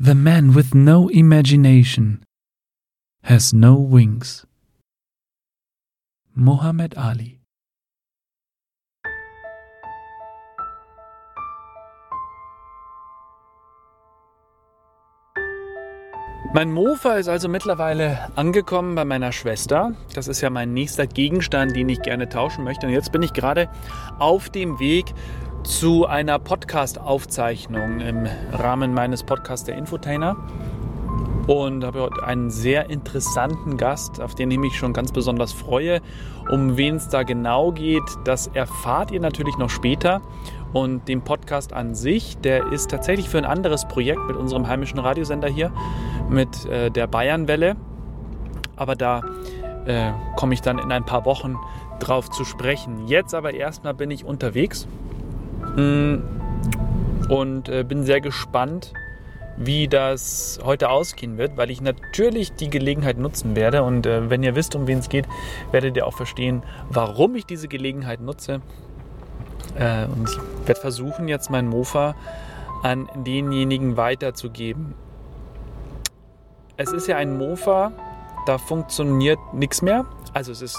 The man with no imagination has no wings. Muhammad Ali Mein Mofa ist also mittlerweile angekommen bei meiner Schwester. Das ist ja mein nächster Gegenstand, den ich gerne tauschen möchte. Und jetzt bin ich gerade auf dem Weg zu einer Podcast-Aufzeichnung im Rahmen meines Podcasts der Infotainer. Und habe heute einen sehr interessanten Gast, auf den ich mich schon ganz besonders freue. Um wen es da genau geht, das erfahrt ihr natürlich noch später. Und den Podcast an sich, der ist tatsächlich für ein anderes Projekt mit unserem heimischen Radiosender hier, mit äh, der Bayernwelle. Aber da äh, komme ich dann in ein paar Wochen drauf zu sprechen. Jetzt aber erstmal bin ich unterwegs und äh, bin sehr gespannt, wie das heute ausgehen wird, weil ich natürlich die Gelegenheit nutzen werde. Und äh, wenn ihr wisst, um wen es geht, werdet ihr auch verstehen, warum ich diese Gelegenheit nutze. Äh, und ich werde versuchen, jetzt mein Mofa an denjenigen weiterzugeben. Es ist ja ein Mofa, da funktioniert nichts mehr. Also es ist,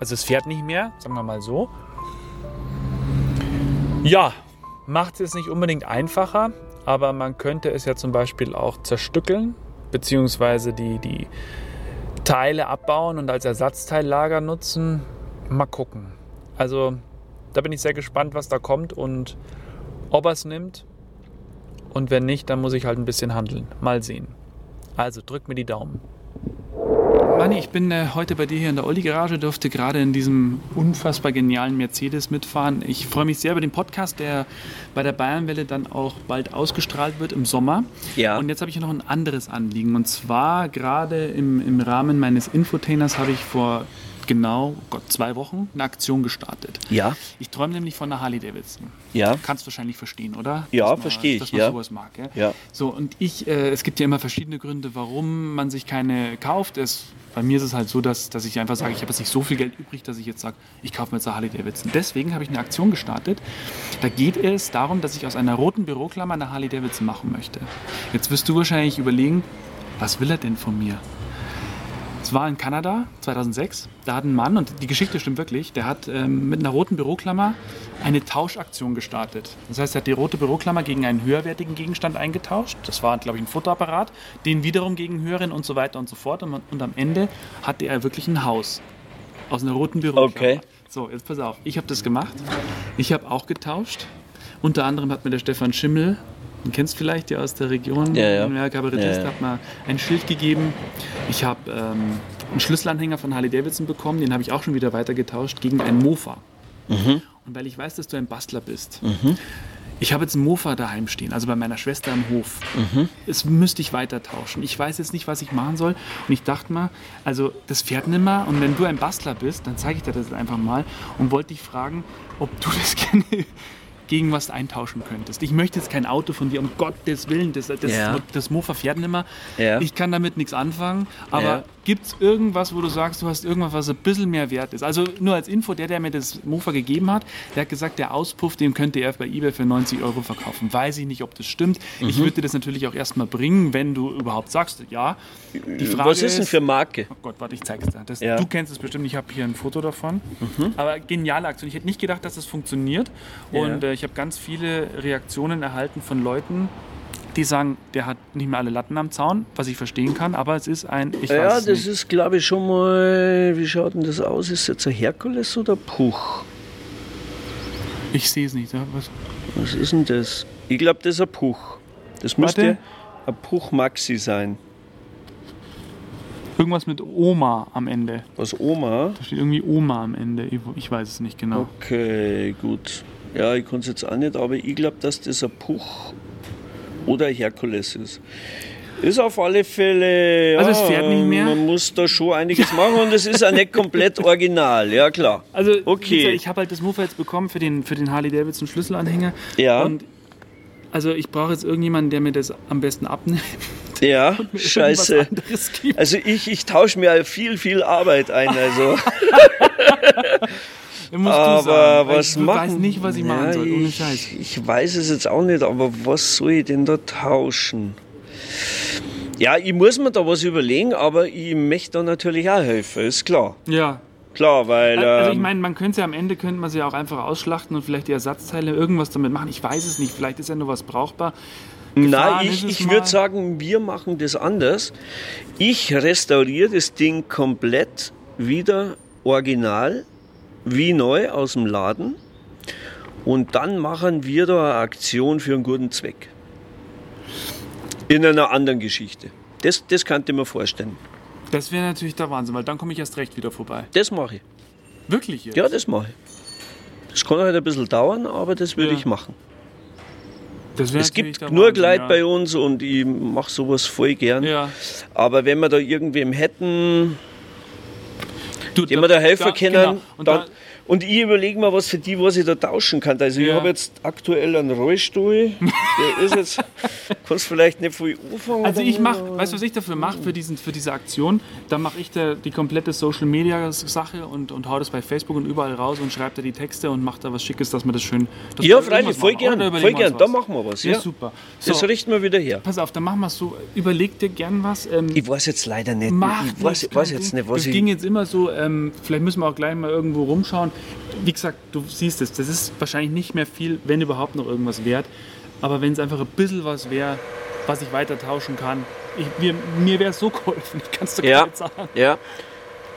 also es fährt nicht mehr, sagen wir mal so. Ja, macht es nicht unbedingt einfacher, aber man könnte es ja zum Beispiel auch zerstückeln, beziehungsweise die, die Teile abbauen und als Ersatzteillager nutzen. Mal gucken. Also da bin ich sehr gespannt, was da kommt und ob er es nimmt. Und wenn nicht, dann muss ich halt ein bisschen handeln. Mal sehen. Also drück mir die Daumen. Manni, ich bin äh, heute bei dir hier in der Olli-Garage, durfte gerade in diesem unfassbar genialen Mercedes mitfahren. Ich freue mich sehr über den Podcast, der bei der Bayernwelle dann auch bald ausgestrahlt wird im Sommer. Ja. Und jetzt habe ich noch ein anderes Anliegen. Und zwar gerade im, im Rahmen meines Infotainers habe ich vor genau Gott, zwei Wochen eine Aktion gestartet. Ja. Ich träume nämlich von einer Harley Davidson. Ja. Kannst wahrscheinlich verstehen, oder? Ja, verstehe ich. Dass man ja. sowas mag. Ja? Ja. So, und ich, äh, es gibt ja immer verschiedene Gründe, warum man sich keine kauft. Es, bei mir ist es halt so, dass, dass ich einfach sage, ich habe jetzt nicht so viel Geld übrig, dass ich jetzt sage, ich kaufe mir jetzt eine Harley Davidson. Deswegen habe ich eine Aktion gestartet. Da geht es darum, dass ich aus einer roten Büroklammer eine Harley Davidson machen möchte. Jetzt wirst du wahrscheinlich überlegen, was will er denn von mir? War in Kanada 2006. Da hat ein Mann, und die Geschichte stimmt wirklich, der hat ähm, mit einer roten Büroklammer eine Tauschaktion gestartet. Das heißt, er hat die rote Büroklammer gegen einen höherwertigen Gegenstand eingetauscht. Das war, glaube ich, ein Fotoapparat. Den wiederum gegen höheren und so weiter und so fort. Und, und am Ende hatte er wirklich ein Haus aus einer roten Büroklammer. Okay. So, jetzt pass auf. Ich habe das gemacht. Ich habe auch getauscht. Unter anderem hat mir der Stefan Schimmel, den kennst du vielleicht ja aus der Region, Ja, ja. Kabarettist, Ja, ja. hat mal ein Schild gegeben. Ich habe ähm, einen Schlüsselanhänger von Harley Davidson bekommen, den habe ich auch schon wieder weitergetauscht gegen einen Mofa. Mhm. Und weil ich weiß, dass du ein Bastler bist, ich habe jetzt einen Mofa daheim stehen, also bei meiner Schwester im Hof. Mhm. Es müsste ich weiter tauschen. Ich weiß jetzt nicht, was ich machen soll. Und ich dachte mal, also das fährt nimmer. Und wenn du ein Bastler bist, dann zeige ich dir das einfach mal und wollte dich fragen, ob du das gerne gegen was eintauschen könntest. Ich möchte jetzt kein Auto von dir, um Gottes Willen. Das, das, Ja. das Mofa fährt nimmer. Ja. Ich kann damit nichts anfangen. Aber Ja. gibt es irgendwas, wo du sagst, du hast irgendwas, was ein bisschen mehr wert ist? Also nur als Info, der, der mir das Mofa gegeben hat, der hat gesagt, der Auspuff, den könnte er bei eBay für 90 Euro verkaufen. Weiß ich nicht, ob das stimmt. Ich Mhm. würde dir das natürlich auch erstmal bringen, wenn du überhaupt sagst, ja. Die Frage Was ist denn für Marke? Oh Gott, warte, ich zeig's dir. Das, Ja. Du kennst es bestimmt, ich habe hier ein Foto davon. Aber geniale Aktion. Ich hätte nicht gedacht, dass das funktioniert. Und äh, ich habe ganz viele Reaktionen erhalten von Leuten, die sagen, der hat nicht mehr alle Latten am Zaun, was ich verstehen kann, aber es ist ein, ich Ja, das nicht. ist, glaube ich, schon mal. Wie schaut denn das aus? Ist jetzt ein Herkules oder Puch? Ich sehe es nicht. Ja, was? Was ist denn das? Ich glaube, das ist ein Puch. Das müsste ein Puch Maxi sein. Irgendwas mit Oma am Ende. Was Oma? Da steht irgendwie Oma am Ende. Ich weiß es nicht genau. Okay, gut. Ja, ich kann es jetzt auch nicht, aber ich glaube, dass das ein Puch oder ein Herkules ist. Ist auf alle Fälle. Ja, Also es fährt nicht mehr? Man muss da schon einiges machen und es ist auch nicht komplett original, ja klar. Also, Okay. gesagt, ich habe halt das Mofa jetzt bekommen für den, für den Harley Davidson Schlüsselanhänger. Ja. Und also ich brauche jetzt irgendjemanden, der mir das am besten abnimmt. Ja, scheiße. Also ich, ich tausche mir viel, viel Arbeit ein. Also. Musst du aber sagen, weil was ich machen? weiß nicht, was ich machen soll, ohne ich, Scheiß. Ich weiß es jetzt auch nicht, aber was soll ich denn da tauschen? Ja, ich muss mir da was überlegen, aber ich möchte da natürlich auch helfen, ist klar. Ja. Klar, weil. Also ich ähm, meine, man könnte ja am Ende könnte man sie auch einfach ausschlachten und vielleicht die Ersatzteile irgendwas damit machen. Ich weiß es nicht. Vielleicht ist ja nur was brauchbar. Nein, Gefahren ich, es ich mal. würde sagen, wir machen das anders. Ich restauriere das Ding komplett wieder original, wie neu aus dem Laden. Und dann machen wir da eine Aktion für einen guten Zweck. In einer anderen Geschichte. Das, das könnte ich mir vorstellen. Das wäre natürlich der Wahnsinn, weil dann komme ich erst recht wieder vorbei. Das mache ich. Wirklich jetzt? Ja, das mache ich. Das kann halt ein bisschen dauern, aber das würde Ja. ich machen. Es gibt nur Wahnsinn, Leute ja. bei uns und ich mache sowas voll gern. Ja. Aber wenn wir da irgendwem hätten, Du, dem wir da helfen da- können, genau. Und dann, da, und ich überlege mir, was für die, was ich da tauschen kann. Also ich Ja. habe jetzt aktuell einen Rollstuhl, der ist jetzt, kannst vielleicht nicht viel anfangen. Also ich mache, weißt du, was ich dafür mache für, diesen, für diese Aktion? Da mache ich da die komplette Social Media Sache und, und hau das bei Facebook und überall raus und schreibe da die Texte und mache da was Schickes, dass man das schön. dass Ja, freilich, voll machen. Gern, voll gern. Da machen wir was, Ja, ja. super. Das So, richten wir wieder her. pass auf, dann machen wir es so. Überleg dir gern was. Ähm, Ich weiß jetzt leider nicht, Macht ich weiß, weiß jetzt nicht, was Das ich... ging jetzt immer so, ähm, vielleicht müssen wir auch gleich mal irgendwo rumschauen. Wie gesagt, du siehst es, das ist wahrscheinlich nicht mehr viel, wenn überhaupt noch irgendwas wert. Aber wenn es einfach ein bisschen was wäre, was ich weiter tauschen kann, ich, mir, mir wäre es so geholfen, ich kann es dir gar Ja, nicht sagen. ja,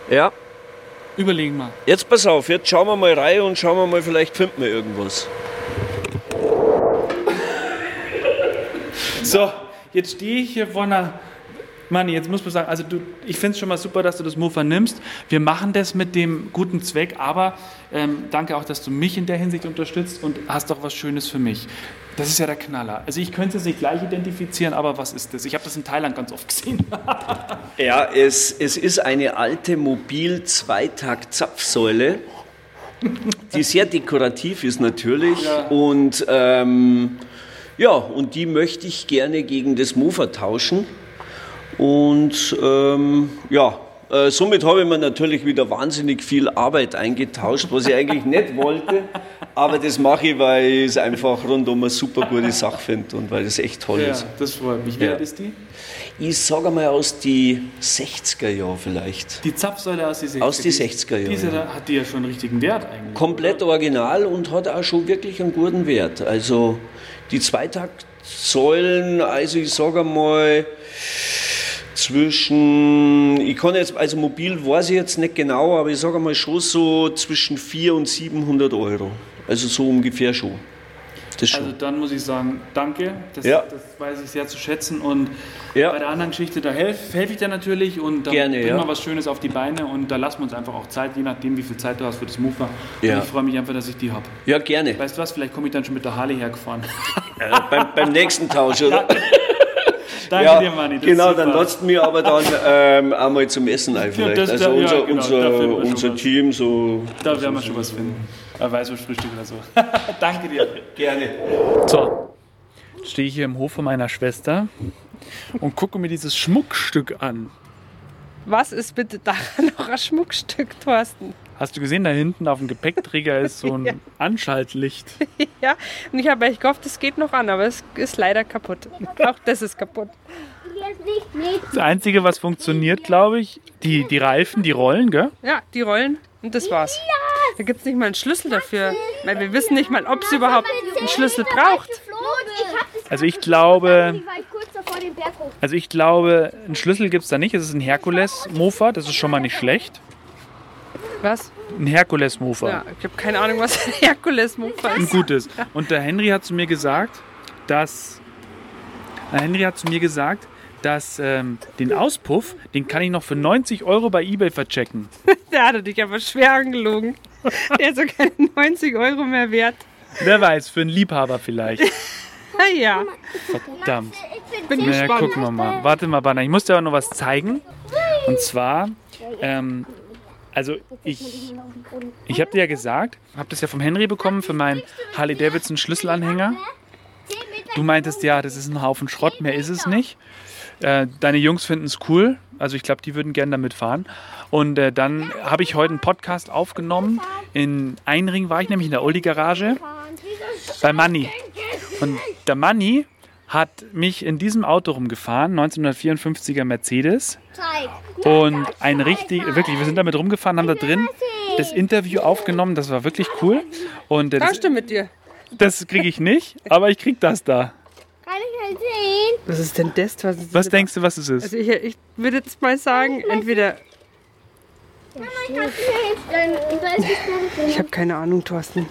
ja. Überlegen mal. Jetzt pass auf, jetzt schauen wir mal rein und schauen wir mal, vielleicht finden wir irgendwas. So, jetzt stehe ich hier vor einer. Manni, jetzt muss man sagen, also du, ich finde es schon mal super, dass du das Mofa nimmst. Wir machen das mit dem guten Zweck, aber ähm, danke auch, dass du mich in der Hinsicht unterstützt und hast auch was Schönes für mich. Das ist ja der Knaller. Also ich könnte es nicht gleich identifizieren, aber was ist das? Ich habe das in Thailand ganz oft gesehen. Ja, es, es ist eine alte Mobil-Zweitakt-Zapfsäule, die sehr dekorativ ist natürlich. Ja. Und ähm, ja, und die möchte ich gerne gegen das Mofa tauschen. Und ähm, ja, äh, somit habe ich mir natürlich wieder wahnsinnig viel Arbeit eingetauscht, was ich eigentlich nicht wollte. Aber das mache ich, weil ich es einfach rundum eine super gute Sache finde und weil es echt toll ja, ist. das freut mich. Wie Ja. alt ist die? Ich sage mal aus die 60er Jahre vielleicht. Die Zapfsäule aus die 60er. Aus die 60er Jahre, Diese ja. hat die ja schon einen richtigen Wert eigentlich. Komplett original und hat auch schon wirklich einen guten Wert. Also die Zweitaktsäulen, also ich sage mal zwischen, ich kann jetzt, also mobil weiß ich jetzt nicht genau, aber ich sage mal schon so zwischen 400 und 700 Euro. Also so ungefähr schon. Das schon. Also dann muss ich sagen, danke. Das, Ja. das weiß ich sehr zu schätzen. Und Ja. bei der anderen Geschichte, da helfe helf ich dir natürlich und dann Gerne, bringen ja. wir was Schönes auf die Beine und da lassen wir uns einfach auch Zeit, je nachdem, wie viel Zeit du hast für das Mofa. Ja. Und ich freue mich einfach, dass ich die habe. ja, gerne. Weißt du was, vielleicht komme ich dann schon mit der Harley hergefahren. Äh, beim, beim nächsten Tausch, oder? Danke ja, dir, Manni. genau, super. dann lasst mir aber dann ähm, einmal zum Essen ein vielleicht. das- also ja, unser, genau, unser, da unser was. Team so. Da werden wir schon was finden. Ein Weißwurstfrühstück oder so. Danke dir. Gerne. So, jetzt stehe ich hier im Hof von meiner Schwester und gucke mir dieses Schmuckstück an. Was ist bitte daran noch ein Schmuckstück, Thorsten? Hast du gesehen, da hinten auf dem Gepäckträger ist so ein Ja. Anschaltlicht. Ja, und ich habe echt gehofft, es geht noch an, aber es ist leider kaputt. Auch das ist kaputt. Das Einzige, was funktioniert, glaube ich, die, die Reifen, die rollen, gell? Ja, die rollen und das war's. Da gibt es nicht mal einen Schlüssel dafür, weil wir wissen nicht mal, ob es überhaupt einen Schlüssel braucht. Also ich glaube, also ich glaube, einen Schlüssel gibt es da nicht. Es ist ein Herkules-Mofa, das ist schon mal nicht schlecht. Was? Ein Herkules-Mofa. Ja, ich habe keine Ahnung, was ein Herkules-Mofa ein ist. gutes. Und der Henry hat zu mir gesagt, dass der Henry hat zu mir gesagt, dass ähm, den Auspuff, den kann ich noch für 90 Euro bei eBay verchecken. Der hatte dich aber schwer angelogen. Der ist so keine 90 Euro mehr wert. Wer weiß, für einen Liebhaber vielleicht. Ja, Verdammt. bin Naja, gespannt. gucken wir mal. Warte mal, Banner. Ich muss dir auch noch was zeigen. Und zwar, ähm, also ich, ich habe dir ja gesagt, habe das ja vom Henry bekommen für meinen Harley Davidson Schlüsselanhänger. Du meintest ja, das ist ein Haufen Schrott, mehr ist es nicht. Äh, deine Jungs finden es cool. Also ich glaube, die würden gerne damit fahren. Und äh, dann habe ich heute einen Podcast aufgenommen. In Einring war ich nämlich in der Oldie Garage bei Manni. Und der Manni hat mich in diesem Auto rumgefahren, 1954er Mercedes. Und ein richtig, wirklich, wir sind damit rumgefahren, haben da drin das Interview aufgenommen. Das war wirklich cool. Und äh, das, du mit dir? das kriege ich nicht, aber ich krieg das da. Kann ich halt sehen? Was ist denn das? Was, ist Was denkst du, was es ist? Also ich, ich würde jetzt mal sagen, entweder. Ich habe keine Ahnung, Thorsten.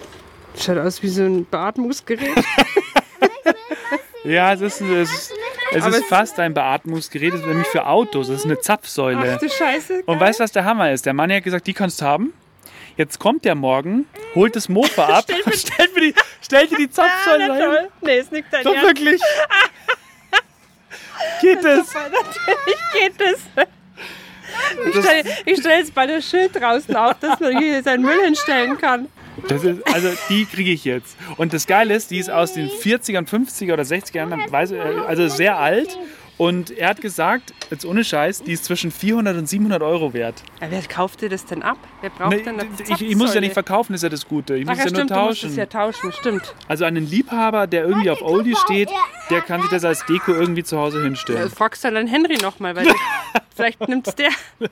Schaut aus wie so ein Beatmungsgerät. Ja, es ist, es ist, es ist es- fast ein Beatmungsgerät, das ist nämlich für Autos. Das ist eine Zapfsäule. Ach du Scheiße. Und weißt du, was der Hammer ist? Der Mann hat gesagt, die kannst du haben. Jetzt kommt der morgen, holt das Mofa ab, stellt, mir die, stellt dir die Ah, Zapfsäule na hin. toll. Nee, ist nicht dein Doch Ernst. wirklich. Geht es? Natürlich geht das. Ich stelle ich jetzt bald ein Schild draußen auf, dass man hier seinen Müll hinstellen kann. Das ist, also die kriege ich jetzt. Und das Geile ist, die ist aus den 40ern, 50er oder 60er Jahren, weiß- äh, also sehr alt. Und er hat gesagt, jetzt ohne Scheiß, die ist zwischen 400 und 700 Euro wert. Ja, wer kauft dir das denn ab? Wer braucht Nee, denn eine ich, ich muss ja nicht verkaufen, ist ja das Gute. Ich Ach muss ja, ja nur stimmt, du musst es tauschen. ja tauschen, stimmt. Also einen Liebhaber, der irgendwie auf Oldie steht, der kann sich das als Deko irgendwie zu Hause Ja, hinstellen. fragst du dann Henry nochmal, weil vielleicht nimmt's der.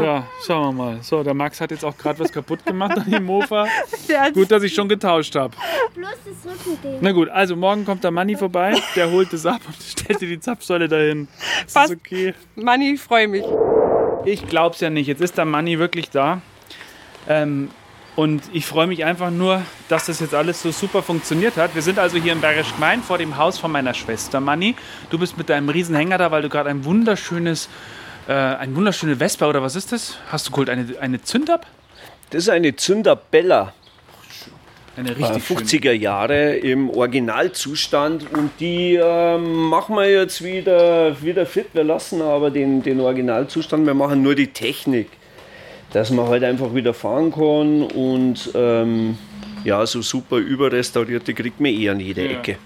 Ja, schauen wir mal. So, der Max hat jetzt auch gerade was kaputt gemacht an dem Mofa. Gut, dass ich schon getauscht habe. Bloß das Rückending. Na gut, also morgen kommt der Manni vorbei, der holt es ab und stellt dir die Zapfsäule dahin. Ist das Passt. okay? Manni, ich freue mich. Ich glaub's ja nicht. Jetzt ist der Manni wirklich da. Ähm, und ich freue mich einfach nur, dass das jetzt alles so super funktioniert hat. Wir sind also hier in Bergisch Gmein vor dem Haus von meiner Schwester Manni. Du bist mit deinem Riesenhänger da, weil du gerade ein wunderschönes, äh, ein wunderschöne Vespa oder was ist das? Hast du geholt eine, eine Zündab? Das ist eine Zünderbella. Eine äh, richtig schöne. 50er Jahre im Originalzustand und die ähm, machen wir jetzt wieder, wieder fit. Wir lassen aber den, den Originalzustand, wir machen nur die Technik, dass man halt einfach wieder fahren kann und ähm, ja, so super überrestaurierte kriegt man eh an jeder Ja. Ecke.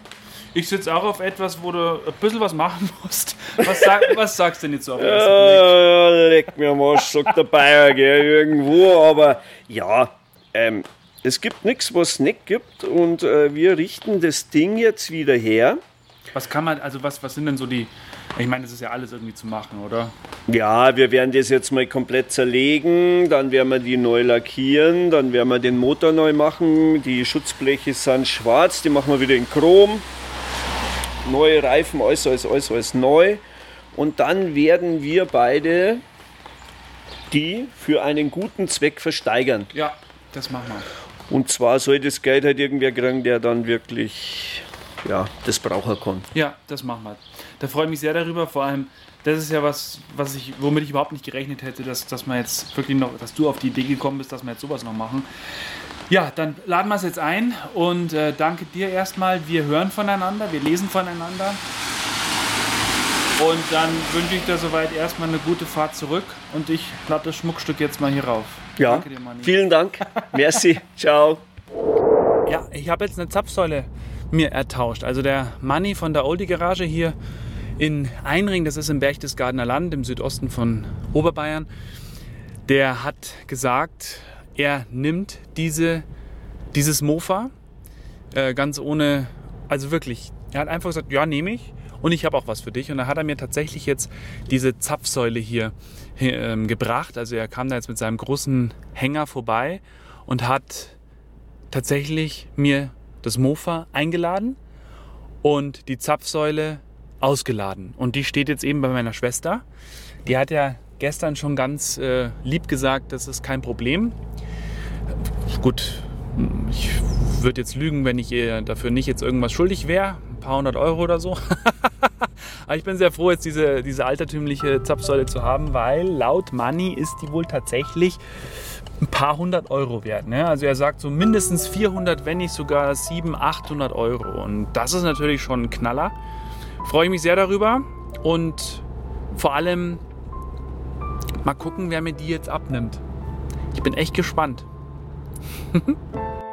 Ich sitze auch auf etwas, wo du ein bisschen was machen musst. Was, sag, was sagst du denn jetzt so auf den ersten Blick? Leck mir am Arsch, sagt der Bayer, gell, irgendwo, aber ja, ähm, es gibt nichts, was es nicht gibt und äh, wir richten das Ding jetzt wieder her. Was kann man, also was, was sind denn so die, ich meine, das ist ja alles irgendwie zu machen, oder? Ja, wir werden das jetzt mal komplett zerlegen, dann werden wir die neu lackieren, dann werden wir den Motor neu machen. Die Schutzbleche sind schwarz, die machen wir wieder in Chrom. Neue Reifen, alles, alles, alles, alles neu. Und dann werden wir beide die für einen guten Zweck versteigern. Ja, das machen wir. Und zwar soll das Geld halt irgendwer kriegen, der dann wirklich ja, das brauchen kann. Ja, das machen wir. Da freue ich mich sehr darüber. Vor allem, das ist ja was, was ich, womit ich überhaupt nicht gerechnet hätte, dass, dass man jetzt wirklich noch, dass du auf die Idee gekommen bist, dass wir jetzt sowas noch machen. Ja, dann laden wir es jetzt ein und äh, danke dir erstmal. Wir hören voneinander, wir lesen voneinander. Und dann wünsche ich dir soweit erstmal eine gute Fahrt zurück und ich lade das Schmuckstück jetzt mal hier rauf. Ja, Danke dir, Manni. vielen Dank. Merci. Ciao. Ja, ich habe jetzt eine Zapfsäule mir ertauscht. Also der Manni von der Oldie Garage hier in Einring, das ist im Berchtesgadener Land im Südosten von Oberbayern, der hat gesagt, er nimmt diese, dieses Mofa äh, ganz ohne, also wirklich, er hat einfach gesagt, ja, nehme ich und ich habe auch was für dich. Und da hat er mir tatsächlich jetzt diese Zapfsäule hier ähm, gebracht. Also er kam da jetzt mit seinem großen Hänger vorbei und hat tatsächlich mir das Mofa eingeladen und die Zapfsäule ausgeladen. Und die steht jetzt eben bei meiner Schwester. Die hat ja gestern schon ganz äh, lieb gesagt, das ist kein Problem. Gut, ich würde jetzt lügen, wenn ich ihr dafür nicht jetzt irgendwas schuldig wäre. Ein paar hundert Euro oder so. Aber ich bin sehr froh, jetzt diese, diese altertümliche Zapfsäule zu haben, weil laut Money ist die wohl tatsächlich ein paar hundert Euro wert. Ne? Also er sagt so mindestens 400, wenn nicht sogar 700, 800 Euro. Und das ist natürlich schon ein Knaller. Freue ich mich sehr darüber und vor allem mal gucken, wer mir die jetzt abnimmt. Ich bin echt gespannt. 哼 哼